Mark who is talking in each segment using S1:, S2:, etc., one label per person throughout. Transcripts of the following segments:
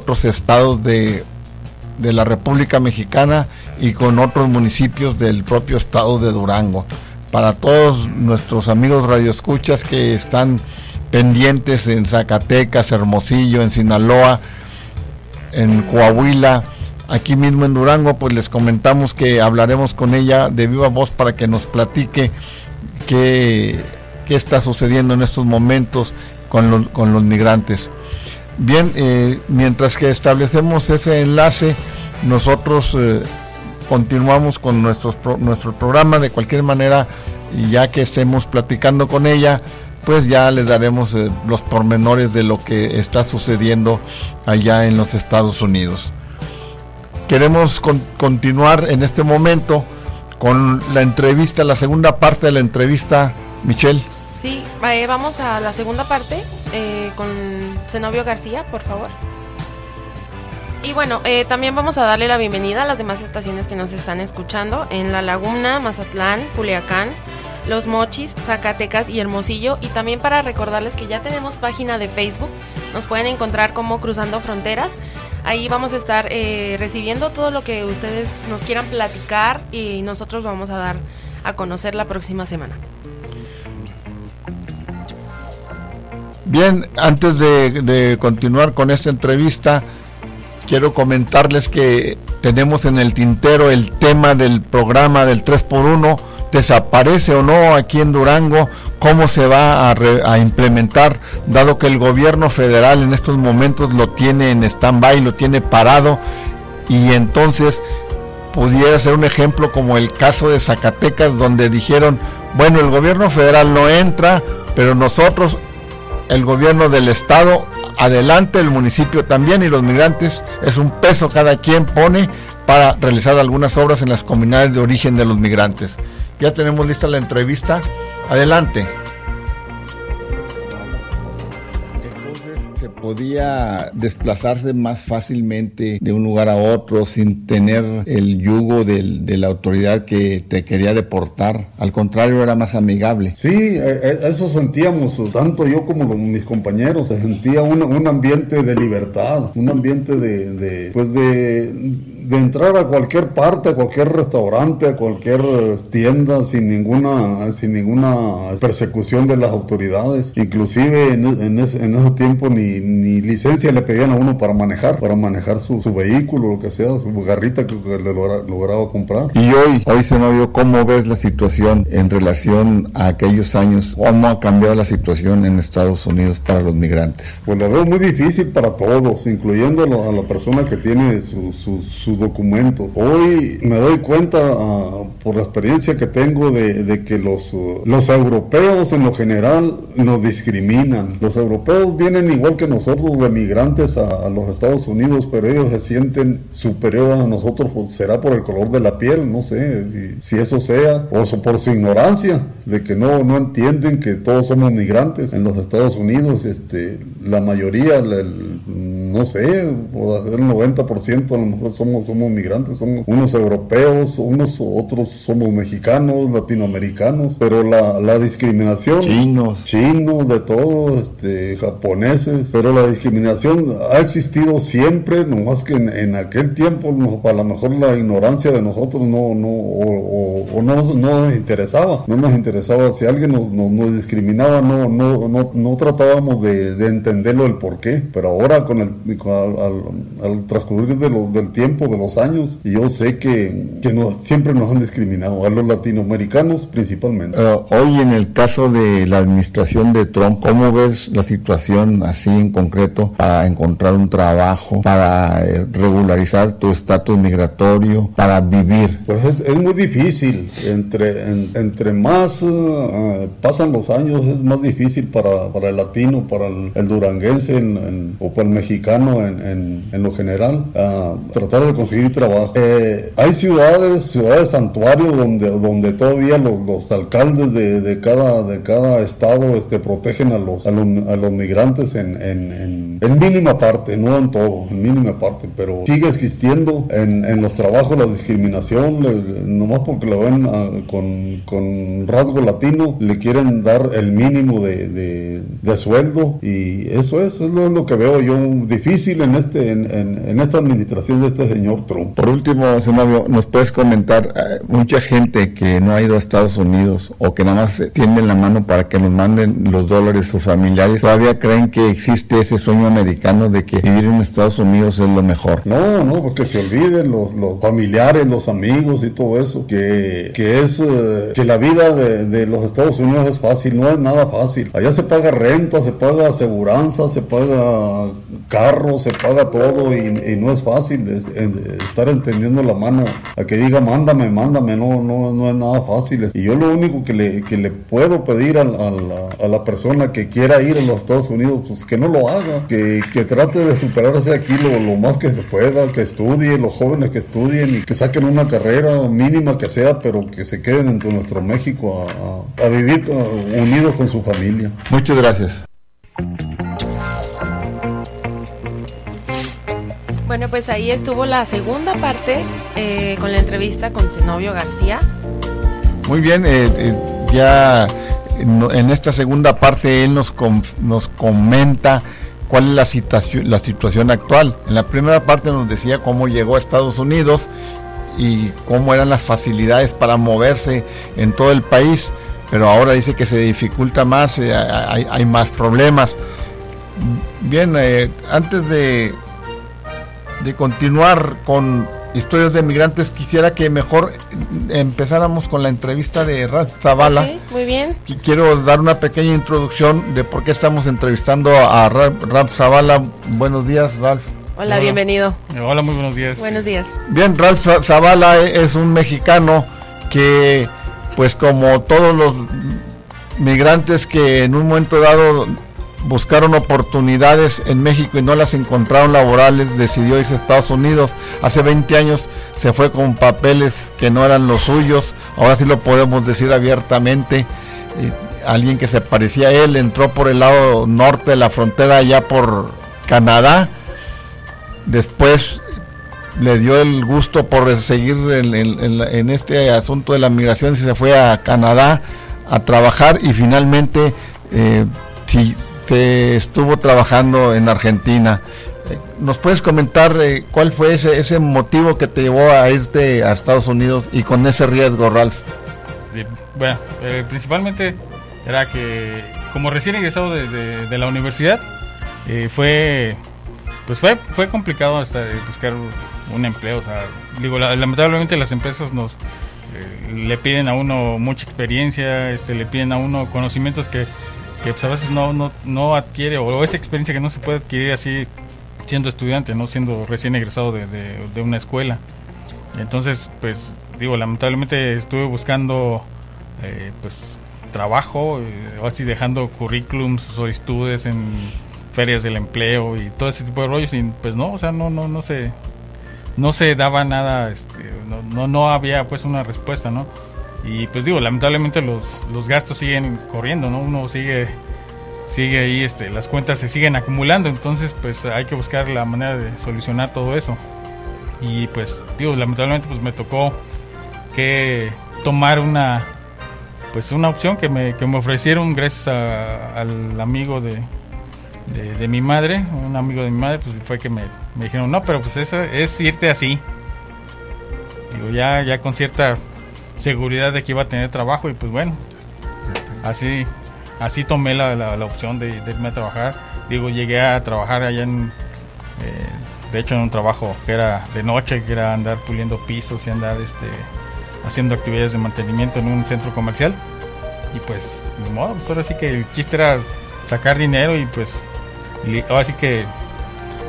S1: Otros estados de, de la República Mexicana y con otros municipios del propio estado de Durango. Para todos nuestros amigos radioescuchas que están pendientes en Zacatecas, Hermosillo, en Sinaloa, en Coahuila, aquí mismo en Durango, pues les comentamos que hablaremos con ella de viva voz para que nos platique qué, qué está sucediendo en estos momentos con los, con los migrantes. Bien, eh, mientras que establecemos ese enlace, nosotros eh, continuamos con nuestros nuestro programa de cualquier manera y ya que estemos platicando con ella, pues ya le daremos eh, los pormenores de lo que está sucediendo allá en los Estados Unidos. Queremos con- continuar en este momento con la entrevista, la segunda parte de la entrevista, Michelle.
S2: Sí, eh, vamos a la segunda parte eh, con Zenobio García, por favor. Y bueno, eh, también vamos a darle la bienvenida a las demás estaciones que nos están escuchando en La Laguna, Mazatlán, Culiacán, Los Mochis, Zacatecas y Hermosillo. Y también para recordarles que ya tenemos página de Facebook, nos pueden encontrar como Cruzando Fronteras. Ahí vamos a estar eh, recibiendo todo lo que ustedes nos quieran platicar y nosotros vamos a dar a conocer la próxima semana.
S1: Bien, antes de, continuar con esta entrevista, quiero comentarles que tenemos en el tintero el tema del programa del 3x1, desaparece o no aquí en Durango, cómo se va a, a implementar, dado que el gobierno federal en estos momentos lo tiene en stand-by, lo tiene parado, y entonces pudiera ser un ejemplo como el caso de Zacatecas, donde dijeron, bueno, el gobierno federal no entra, pero nosotros el gobierno del estado, adelante el municipio también y los migrantes, es un peso cada quien pone para realizar algunas obras en las comunidades de origen de los migrantes. Ya tenemos lista la entrevista. Adelante. Podía desplazarse más fácilmente de un lugar a otro sin tener el yugo de la autoridad que te quería deportar. Al contrario, era más amigable.
S3: Sí, eh, eh, eso sentíamos, tanto yo como mis compañeros, se sentía un, ambiente de libertad, un ambiente de, pues de, de entrar a cualquier parte, a cualquier restaurante, a cualquier tienda sin ninguna, sin ninguna persecución de las autoridades. Inclusive en, e- en ese, en ese tiempo ni, ni licencia le pedían a uno para manejar, para manejar su, su vehículo, lo que sea, su garrita que, que le logra- lograba comprar.
S1: Y hoy, hoy se me vio cómo ves la situación en relación a aquellos años, cómo ha cambiado la situación en Estados Unidos para los migrantes.
S3: Pues la veo muy difícil para todos, incluyendo a la, a la persona que tiene su, su, su documento. Hoy me doy cuenta, ah, por la experiencia que tengo, de, que los, uh, los europeos en lo general nos discriminan. Los europeos vienen igual que nosotros de migrantes a, los Estados Unidos, pero ellos se sienten superior a nosotros, será por el color de la piel, no sé si, eso sea, o por su ignorancia, de que no, no entienden que todos somos migrantes en los Estados Unidos, este, la mayoría, el- no sé, por el 90% a lo mejor somos, somos migrantes, somos unos europeos, unos otros somos mexicanos, latinoamericanos, pero la, la discriminación
S1: Chinos.
S3: chinos, de todo, este, japoneses, pero la discriminación ha existido siempre, nomás que en, en aquel tiempo no- a lo mejor la ignorancia de nosotros no, no, o, o- o no, nos- no nos interesaba, no nos interesaba, si alguien nos, nos, nos discriminaba, no, no, no, no tratábamos de, de entenderlo el por qué, pero ahora con el, al, al- al transcurrir de los, del tiempo, de los años, y yo sé que, que nos- siempre nos han discriminado, a los latinoamericanos principalmente.
S1: Eh, hoy en el caso de la administración de Trump, ¿cómo ves la situación así en concreto para encontrar un trabajo, para eh, regularizar tu estatus migratorio, para vivir?
S3: Pues es, es muy difícil. Entre, en- entre más eh, pasan los años, es más difícil para, para el latino, para el, el duranguense en- en- o para el mexicano mexicano en, en, lo general, a tratar de conseguir trabajo. Eh, hay ciudades, ciudades santuarios donde, donde todavía los, los alcaldes de, de, cada, de cada estado este, protegen a los, a los, migrantes en, en, en, mínima parte, no en todo, en mínima parte, pero sigue existiendo en, en los trabajos la discriminación, nomás porque lo ven ah, con, con rasgo latino, le quieren dar el mínimo de, de, sueldo y eso es, es lo, que veo yo difícil en este en, en, esta administración de este señor Trump.
S1: Por último, senador, nos puedes comentar, eh, mucha gente que no ha ido a Estados Unidos o que nada más tienden la mano para que nos manden los dólares sus familiares, todavía creen que existe ese sueño americano de que vivir en Estados Unidos es lo mejor.
S3: No, no, porque se olviden los, los familiares, los amigos y todo eso, que, que es eh, que la vida de, de los Estados Unidos es fácil, no es nada fácil. Allá se paga renta, se paga aseguranza, se paga carro, se paga todo y, no es fácil estar entendiendo la mano a que diga mándame, mándame, no, no, no es nada fácil. Y yo lo único que le, que le puedo pedir a, la, a la persona que quiera ir a los Estados Unidos, pues que no lo haga, que, que trate de superarse aquí lo, lo más que se pueda, que estudie, los jóvenes que estudien y que saquen una carrera mínima que sea, pero que se queden en nuestro México a, a vivir unidos con su familia.
S1: Muchas gracias.
S2: Bueno, pues ahí estuvo la segunda parte eh, con la entrevista con Zenobio García.
S1: Muy bien, eh, eh, ya en, esta segunda parte él nos, nos comenta cuál es la situación, la situación actual. En la primera parte nos decía cómo llegó a Estados Unidos y cómo eran las facilidades para moverse en todo el país, pero ahora dice que se dificulta más, hay, hay, más problemas. Bien, antes de de continuar con historias de migrantes, quisiera que mejor empezáramos con la entrevista de Ralph Zavala.
S2: muy bien.
S1: Quiero dar una pequeña introducción de por qué estamos entrevistando a Ralph Zavala. Buenos días, Ralph.
S2: Hola, bienvenido.
S4: Hola, muy buenos días.
S2: Buenos días.
S1: Bien, Ralph Zavala es un mexicano que, pues como todos los migrantes que en un momento dado buscaron oportunidades en México y no las encontraron laborales, decidió irse a Estados Unidos. Hace 20 años se fue con papeles que no eran los suyos, ahora sí lo podemos decir abiertamente. alguien que se parecía a él entró por el lado norte de la frontera, allá por Canadá. Después le dio el gusto por seguir en, este asunto de la migración y se fue a Canadá a trabajar y finalmente eh, si, estuvo trabajando en Argentina. Eh, ¿Nos puedes comentar eh, cuál fue ese, ese motivo que te llevó a irte a Estados Unidos y con ese riesgo, Ralph?
S4: bueno, eh, principalmente era que como recién egresado de, la universidad, fue pues fue, fue complicado hasta buscar un empleo. O sea, digo, lamentablemente las empresas nos le piden a uno mucha experiencia, este, le piden a uno conocimientos que que pues, a veces no, no, no adquiere, o esa experiencia que no se puede adquirir así siendo estudiante, no siendo recién egresado de, de, una escuela. Entonces, pues digo, lamentablemente estuve buscando eh, pues trabajo, eh, así dejando currículums, solicitudes en ferias del empleo y todo ese tipo de rollos y pues no, o sea, no, no, no se, no se daba nada, este, no, no, no había pues una respuesta, ¿no? Y pues digo, lamentablemente los, los gastos siguen corriendo, ¿no? Uno sigue sigue ahí, este, las cuentas se siguen acumulando, entonces pues hay que buscar la manera de solucionar todo eso. Y pues digo, lamentablemente pues me tocó que tomar una pues una opción que me, que me ofrecieron gracias al amigo de, de, mi madre, un amigo de mi madre, pues fue que me, me dijeron, no, pero pues eso es irte así. Digo, ya, ya con cierta seguridad de que iba a tener trabajo y pues bueno, así, así tomé la, la, opción de, irme a trabajar. Digo, llegué a trabajar allá en, eh, de hecho en un trabajo que era de noche, que era andar puliendo pisos y andar este, haciendo actividades de mantenimiento en un centro comercial. Y pues, de modo, pues ahora sí que el chiste era sacar dinero y pues, ahora sí que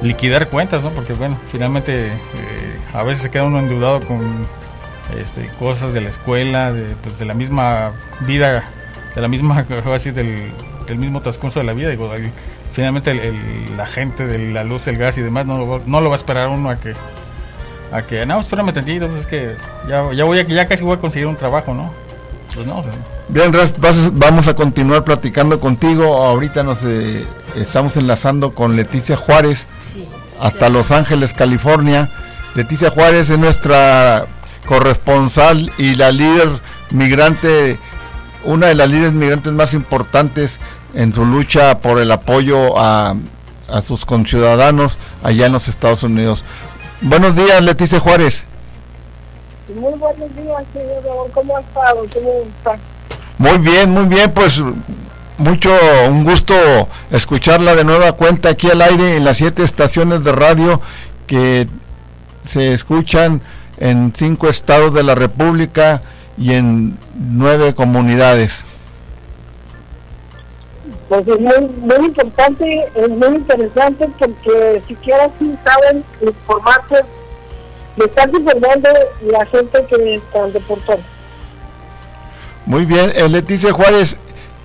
S4: liquidar cuentas, ¿no? Porque bueno, finalmente eh, a veces se queda uno endeudado con este, cosas de la escuela, de, pues, de la misma vida, de la misma, así, del, del, mismo transcurso de la vida. Digo, finalmente la gente de la luz, el gas y demás no lo, no lo va a esperar uno a que a que no espérame tantito pues es que ya, ya voy a, ya casi voy a conseguir un trabajo no pues no
S1: bien Ralph vamos a continuar platicando contigo. Ahorita nos eh, estamos enlazando con Leticia Juárez hasta Los Ángeles California. Leticia Juárez es nuestra corresponsal y la líder migrante una de las líderes migrantes más importantes en su lucha por el apoyo a, a sus conciudadanos allá en los Estados Unidos. Buenos días, Leticia Juárez.
S5: Muy buenos días, señor. ¿Cómo ha estado? ¿Cómo está?
S1: Muy bien, muy bien, pues mucho, un gusto escucharla de nueva cuenta aquí al aire en las siete estaciones de radio que se escuchan en cinco estados de la República y en nueve comunidades.
S5: Pues es muy, muy importante, es muy interesante porque siquiera si saben informarse, le están informando la gente que están deportando.
S1: Muy bien, eh, Leticia Juárez,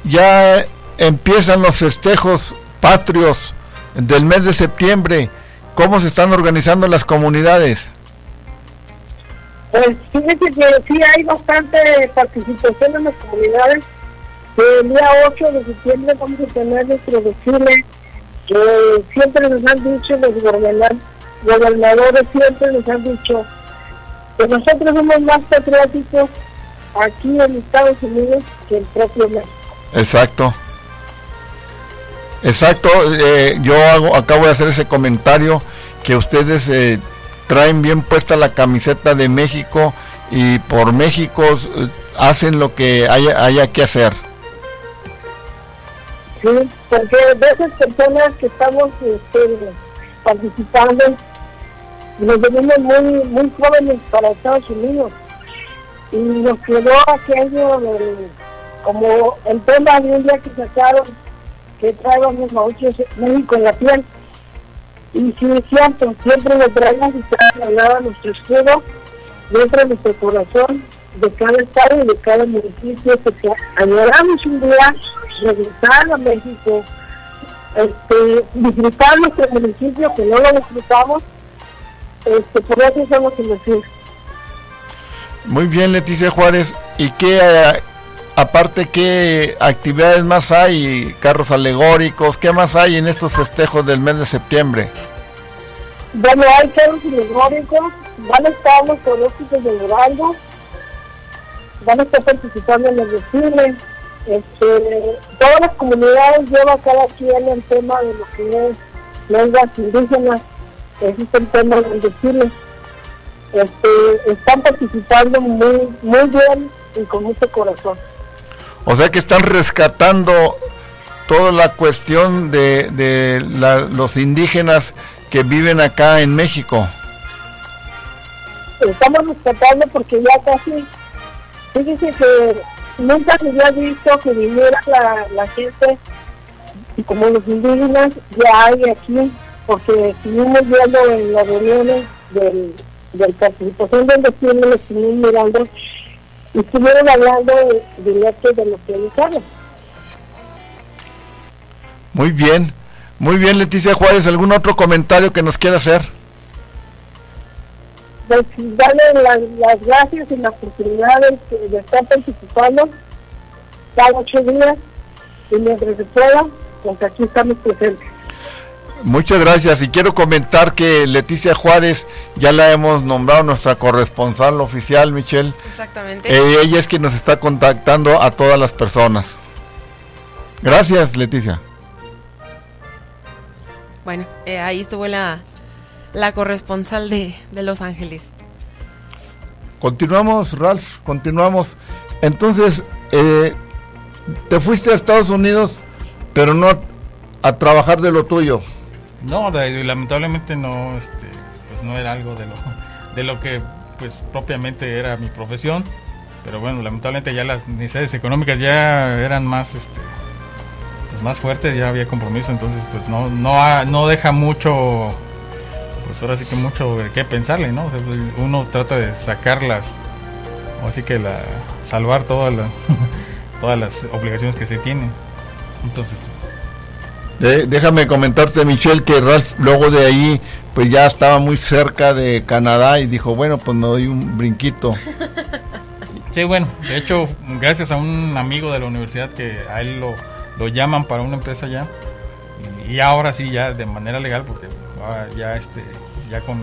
S1: ya empiezan los festejos patrios del mes de septiembre. ¿Cómo se están organizando las comunidades?
S5: Pues fíjese que sí hay bastante participación en las comunidades el día 8 de septiembre vamos a tener nuestro desfile que siempre nos han dicho los gobernadores, siempre nos han dicho que nosotros somos más patrióticos aquí en Estados Unidos que el propio México.
S1: Exacto. Exacto, eh, yo hago, acabo de hacer ese comentario que ustedes eh, traen bien puesta la camiseta de México y por México eh, hacen lo que haya, que hacer.
S5: ¿sí? Porque de esas personas que estamos este, participando, nos venimos muy, jóvenes para Estados Unidos. Y nos quedó aquello como el tema de un día que sacaron que traíamos mauchos México en la piel. Y es cierto, siempre lo traemos y traemos nuestro escudo dentro de nuestro corazón de cada estado y de cada municipio, porque añoramos un día regresar a México, este, disfrutar nuestro municipio, que no lo disfrutamos, este, por eso estamos en la
S1: Muy bien, Leticia Juárez. ¿Y qué, eh, aparte, qué actividades más hay? ¿Carros alegóricos? ¿Qué más hay en estos festejos del mes de septiembre?
S5: Bueno, hay carros alegóricos, van a estar los colegios de Durango, van a estar participando en los desfiles, este, todas las comunidades lleva cada quien el tema de lo que es lenguas indígenas, ese es el tema del desfile. Este, están participando muy, muy bien y con mucho corazón.
S1: O sea que están rescatando toda la cuestión de, de los indígenas que viven acá en México.
S5: Estamos rescatando porque ya casi, fíjese que nunca se había visto que viniera la, la gente como los indígenas ya hay aquí, porque estuvimos viendo en las reuniones del, del participación del destino, lo estuvimos mirando y estuvieron hablando directo de lo que ellos
S1: Muy bien, muy bien Leticia Juárez, ¿algún otro comentario que nos quiera hacer?
S5: pues, darle las, las, gracias y la oportunidad de, estar participando cada ocho días y mientras se pueda, pues aquí estamos presentes.
S1: Muchas gracias y quiero comentar que Leticia Juárez ya la hemos nombrado nuestra corresponsal oficial, Michelle.
S2: Exactamente.
S1: Eh, ella es quien nos está contactando a todas las personas. Gracias, Leticia.
S2: Bueno, eh, ahí estuvo la, la corresponsal de, Los Ángeles.
S1: Continuamos, Ralph, continuamos. Entonces, eh, te fuiste a Estados Unidos, pero no a trabajar de lo tuyo.
S4: No, lamentablemente no, este, pues no era algo de lo, de lo que, pues propiamente era mi profesión. Pero bueno, lamentablemente ya las necesidades económicas ya eran más, este, pues, más fuertes, ya había compromiso, entonces pues no, no, no deja mucho pues ahora sí que mucho que pensarle, ¿no? Pues, uno trata de sacarlas, o así que la, salvar todas las obligaciones que se tienen. Entonces, pues,
S1: déjame comentarte, Michelle, que Ralph luego de ahí, pues ya estaba muy cerca de Canadá y dijo, bueno, pues me doy un brinquito.
S4: Sí, bueno, de hecho, gracias a un amigo de la universidad que a él lo, lo llaman para una empresa ya, y, ahora sí, ya de manera legal, porque ya, este, ya con,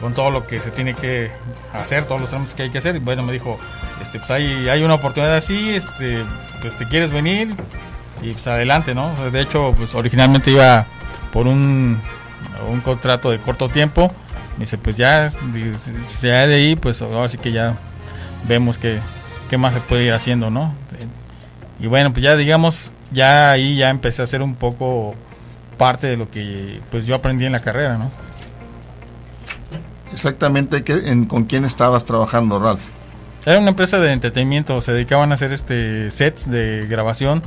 S4: con todo lo que se tiene que hacer, todos los trámites que hay que hacer, y bueno, me dijo, este, pues hay, hay una oportunidad así, este, pues te quieres venir, y pues adelante, ¿no? De hecho, pues originalmente iba por un, un contrato de corto tiempo. Me dice, pues ya, si se de ahí, pues ahora sí que ya vemos que, qué más se puede ir haciendo, ¿no? Y bueno, pues ya digamos, ya ahí ya empecé a hacer un poco parte de lo que pues yo aprendí en la carrera, ¿no?
S1: Exactamente, ¿con quién estabas trabajando, Ralph?
S4: Era una empresa de entretenimiento, se dedicaban a hacer este sets de grabación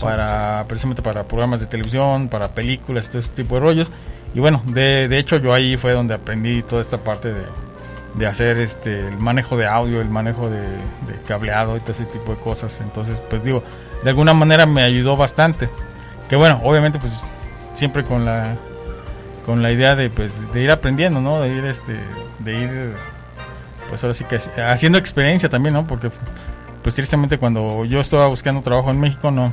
S4: para precisamente para programas de televisión, para películas, todo ese tipo de rollos. Y bueno, de, de hecho yo ahí fue donde aprendí toda esta parte de, de hacer este el manejo de audio, el manejo de, cableado y todo ese tipo de cosas. Entonces, pues digo, de alguna manera me ayudó bastante. Que bueno, obviamente pues siempre con la con la idea de pues de ir aprendiendo, ¿no? De ir este de ir pues ahora sí que haciendo experiencia también, ¿no? Porque pues tristemente cuando yo estaba buscando trabajo en México no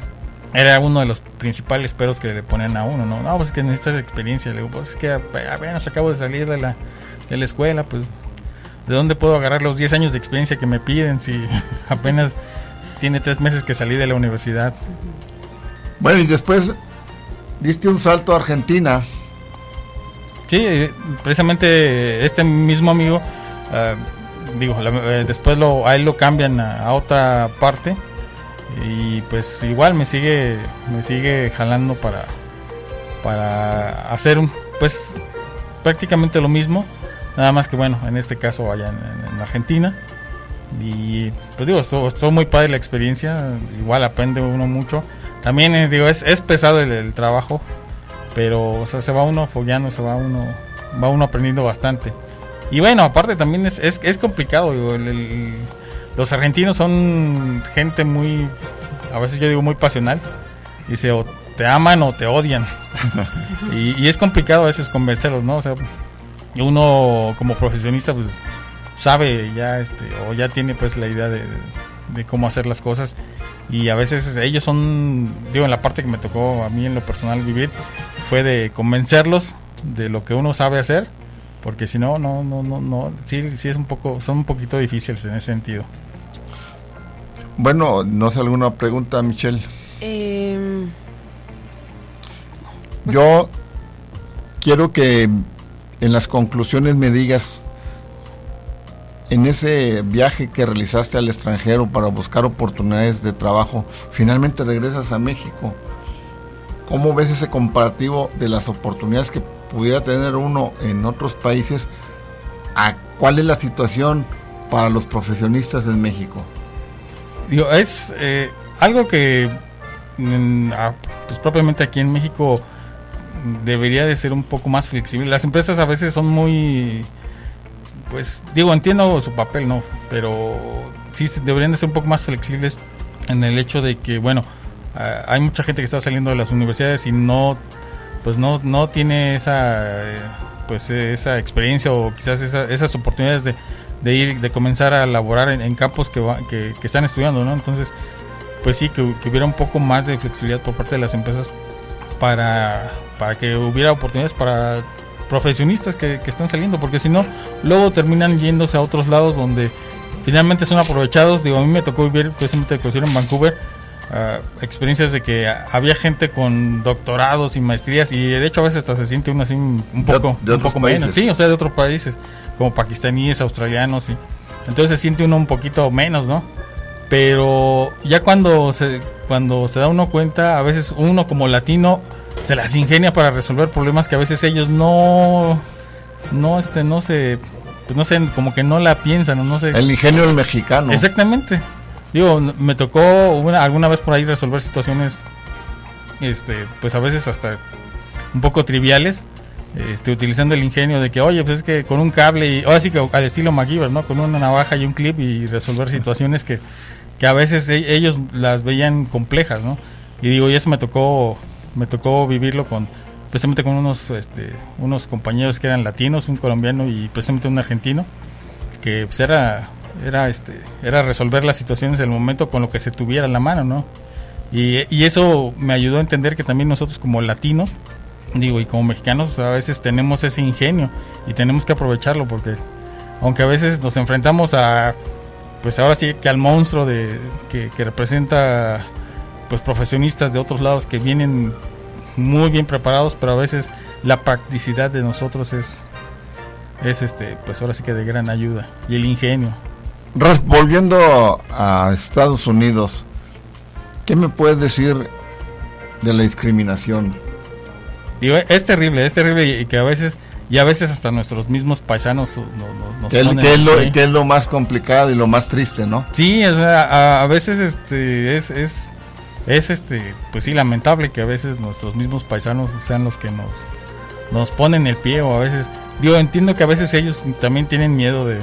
S4: era uno de los principales peros que le ponían a uno, ¿no? No, pues es que necesitas experiencia. Le digo, pues es que apenas acabo de salir de la, de la escuela, pues ¿de dónde puedo agarrar los 10 años de experiencia que me piden si apenas tiene 3 meses que salí de la universidad?
S1: Bueno, y después diste un salto a Argentina.
S4: Sí, eh, precisamente este mismo amigo, ah, digo, eh, después lo, a él lo cambian a otra parte y pues igual me sigue me sigue jalando para para hacer pues prácticamente lo mismo nada más que bueno en este caso allá en, Argentina. Y pues digo estuvo, muy padre la experiencia igual aprende uno mucho. También eh, digo es, es pesado el, trabajo pero se va uno fogueando se va uno va uno aprendiendo bastante y bueno aparte también es, es, es complicado digo, el los argentinos son gente muy, a veces yo digo muy pasional. Dice, o te aman o te odian. y, es complicado a veces convencerlos, ¿no? O sea, uno como profesionista pues sabe ya, este, o ya tiene pues la idea de, cómo hacer las cosas. Y a veces ellos son, digo, en la parte que me tocó a mí en lo personal vivir, fue de convencerlos de lo que uno sabe hacer porque si no no no no no sí sí es un poco son un poquito difíciles en ese sentido
S1: bueno, no sé alguna pregunta, Michelle.
S2: Em,
S1: Yo quiero que en las conclusiones me digas, en ese viaje que realizaste al extranjero para buscar oportunidades de trabajo, finalmente regresas a México. ¿Cómo ves ese comparativo de las oportunidades que pudiera tener uno en otros países? ¿A cuál es la situación para los profesionistas en México?
S4: Digo, es eh, algo que pues propiamente aquí en México debería de ser un poco más flexible. Las empresas a veces son muy, pues digo, entiendo su papel, ¿no? Pero sí deberían de ser un poco más flexibles en el hecho de que, bueno, hay mucha gente que está saliendo de las universidades y no, pues no, no tiene esa, pues esa experiencia o quizás esas oportunidades de ir, de comenzar a laborar en, campos que, que, están estudiando, ¿no? Entonces, pues sí, que, hubiera un poco más de flexibilidad por parte de las empresas para, para que hubiera oportunidades para profesionistas que, están saliendo, porque si no, luego terminan yéndose a otros lados donde finalmente son aprovechados. Digo, a mí me tocó vivir precisamente en Vancouver. Ah, experiencias de que había gente con doctorados y maestrías y de hecho a veces hasta se siente uno así un poco,
S1: de, un poco menos,
S4: sí, o sea, de otros países como pakistaníes, australianos, y entonces se siente uno un poquito menos, ¿no? Pero ya cuando se, cuando se da uno cuenta, a veces uno como latino se las ingenia para resolver problemas que a veces ellos no, no, este, no se, pues no sé, como que no la piensan, no sé.
S1: El ingenio del mexicano.
S4: Exactamente. Digo, me tocó alguna vez por ahí resolver situaciones, este, pues a veces hasta un poco triviales, este, utilizando el ingenio de que, oye, pues es que con un cable, y ahora sí que al estilo MacGyver, ¿no? Con una navaja y un clip y resolver situaciones que, que a veces e, ellos las veían complejas, ¿no? Y digo, y eso me tocó me tocó vivirlo con precisamente con unos este, unos compañeros que eran latinos, un colombiano y precisamente un argentino, que pues era era este era resolver las situaciones del momento con lo que se tuviera en la mano, ¿no? Y, y eso me ayudó a entender que también nosotros como latinos digo, y como mexicanos a veces tenemos ese ingenio y tenemos que aprovecharlo porque aunque a veces nos enfrentamos a, pues ahora sí que al monstruo de, que, representa pues profesionistas de otros lados que vienen muy bien preparados, pero a veces la practicidad de nosotros es, es este, pues ahora sí que de gran ayuda y el ingenio.
S1: Volviendo a Estados Unidos, ¿qué me puedes decir de la discriminación?
S4: Digo, es terrible, es terrible y que a veces y a veces hasta nuestros mismos paisanos
S1: nos, ¿Qué, es lo, es lo, más complicado y lo más triste, ¿no?
S4: Sí, o sea, a, veces este es, es, es este pues sí lamentable que a veces nuestros mismos paisanos sean los que nos nos ponen el pie o a veces digo entiendo que a veces ellos también tienen miedo de,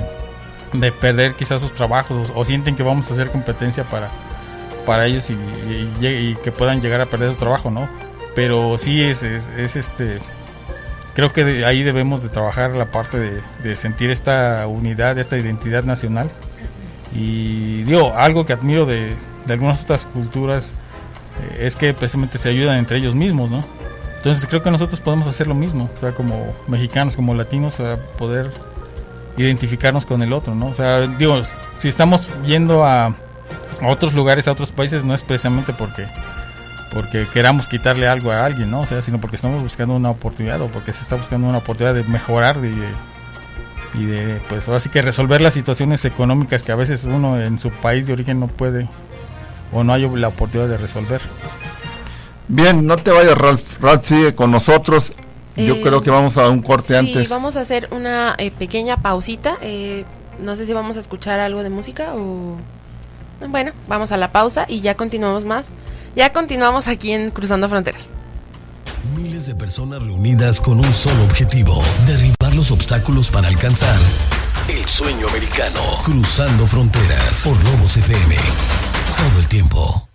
S4: de perder quizás sus trabajos o, sienten que vamos a hacer competencia para para ellos y, que puedan llegar a perder su trabajo, ¿no? pero sí es, es, este creo que ahí debemos de trabajar la parte de, sentir esta unidad, esta identidad nacional. Y digo, algo que admiro de, algunas otras culturas eh, es que precisamente se ayudan entre ellos mismos, ¿no? Entonces creo que nosotros podemos hacer lo mismo, o sea, como mexicanos, como latinos, a poder identificarnos con el otro, ¿no? O sea, digo, si estamos yendo a, otros lugares, a otros países, no es precisamente porque porque queramos quitarle algo a alguien, ¿no? O sea, sino porque estamos buscando una oportunidad o porque se está buscando una oportunidad de mejorar y de, pues así que resolver las situaciones económicas que a veces uno en su país de origen no puede o no hay la oportunidad de resolver.
S1: Bien, no te vayas, Ralph. Ralph sigue con nosotros. Yo creo que vamos a un corte antes.
S2: Sí, vamos a hacer una eh, pequeña pausita. Eh, no sé si vamos a escuchar algo de música o... Bueno, vamos a la pausa y ya continuamos más. Ya continuamos aquí en Cruzando Fronteras.
S6: Miles de personas reunidas con un solo objetivo, derribar los obstáculos para alcanzar el sueño americano. Cruzando Fronteras por Lobos FM. Todo el tiempo.